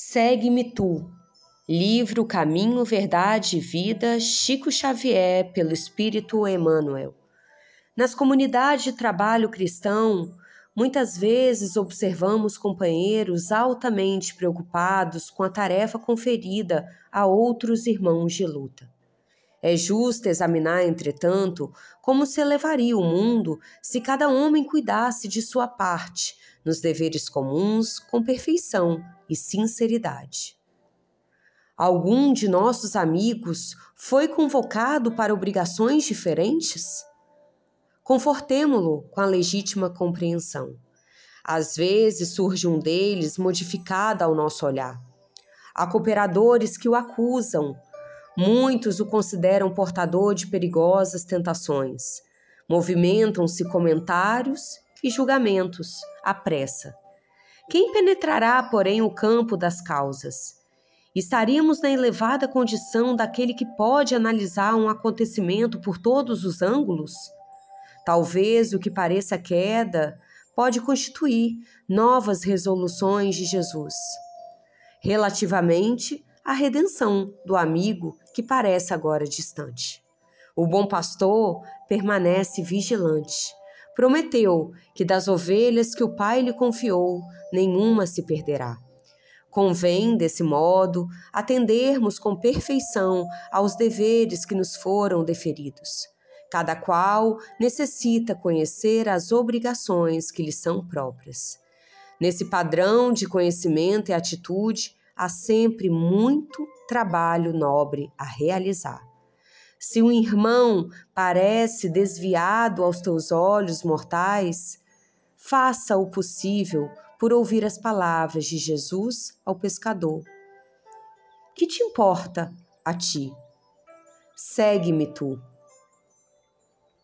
Segue-me tu. Livro Caminho, Verdade e Vida, Chico Xavier, pelo Espírito Emmanuel. Nas comunidades de trabalho cristão, muitas vezes observamos companheiros altamente preocupados com a tarefa conferida a outros irmãos de luta. É justo examinar, entretanto, como se elevaria o mundo se cada homem cuidasse de sua parte nos deveres comuns com perfeição e sinceridade. Algum de nossos amigos foi convocado para obrigações diferentes? Confortemo-lo com a legítima compreensão. Às vezes surge um deles modificado ao nosso olhar. Há cooperadores que o acusam, muitos o consideram portador de perigosas tentações. Movimentam-se comentários e julgamentos à pressa. Quem penetrará, porém, o campo das causas? Estaríamos na elevada condição daquele que pode analisar um acontecimento por todos os ângulos? Talvez o que pareça queda pode constituir novas resoluções de Jesus. Relativamente à redenção do amigo que parece agora distante. O bom pastor permanece vigilante prometeu que das ovelhas que o Pai lhe confiou, nenhuma se perderá. Convém, desse modo, atendermos com perfeição aos deveres que nos foram deferidos. Cada qual necessita conhecer as obrigações que lhe são próprias. Nesse padrão de conhecimento e atitude, há sempre muito trabalho nobre a realizar. Se um irmão parece desviado aos teus olhos mortais, faça o possível por ouvir as palavras de Jesus ao pescador. Que te importa a ti? Segue-me tu.